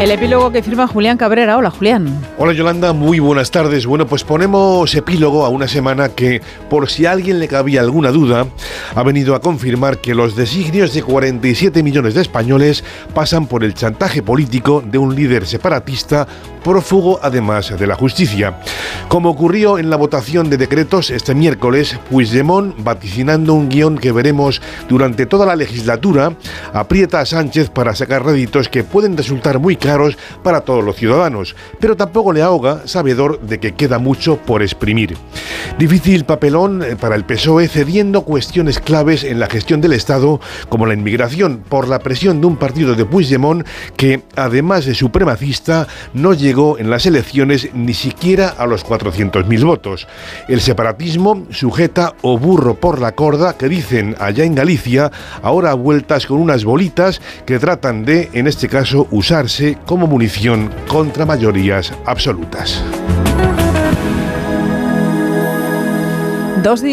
El epílogo que firma Julián Cabrera. Hola, Julián. Hola, Yolanda. Muy buenas tardes. Bueno, pues ponemos epílogo a una semana que, por si a alguien le cabía alguna duda, ha venido a confirmar que los designios de 47 millones de españoles pasan por el chantaje político de un líder separatista prófugo además de la justicia. Como ocurrió en la votación de decretos este miércoles, Puigdemont, vaticinando un guion que veremos durante toda la legislatura, aprieta a Sánchez para sacar réditos que pueden resultar muy claros para todos los ciudadanos, pero tampoco le ahoga, sabedor de que queda mucho por exprimir. Difícil papelón eh, para el PSOE cediendo cuestiones claves en la gestión del Estado, como la inmigración, por la presión de un partido de Puigdemont que, además de supremacista, no llegó en las elecciones ni siquiera a los 400.000 votos. El separatismo sujeta o burro por la corda que dicen allá en Galicia, ahora vueltas con unas bolitas que tratan de, en este caso, usarse como munición contra mayorías absolutas. 2 de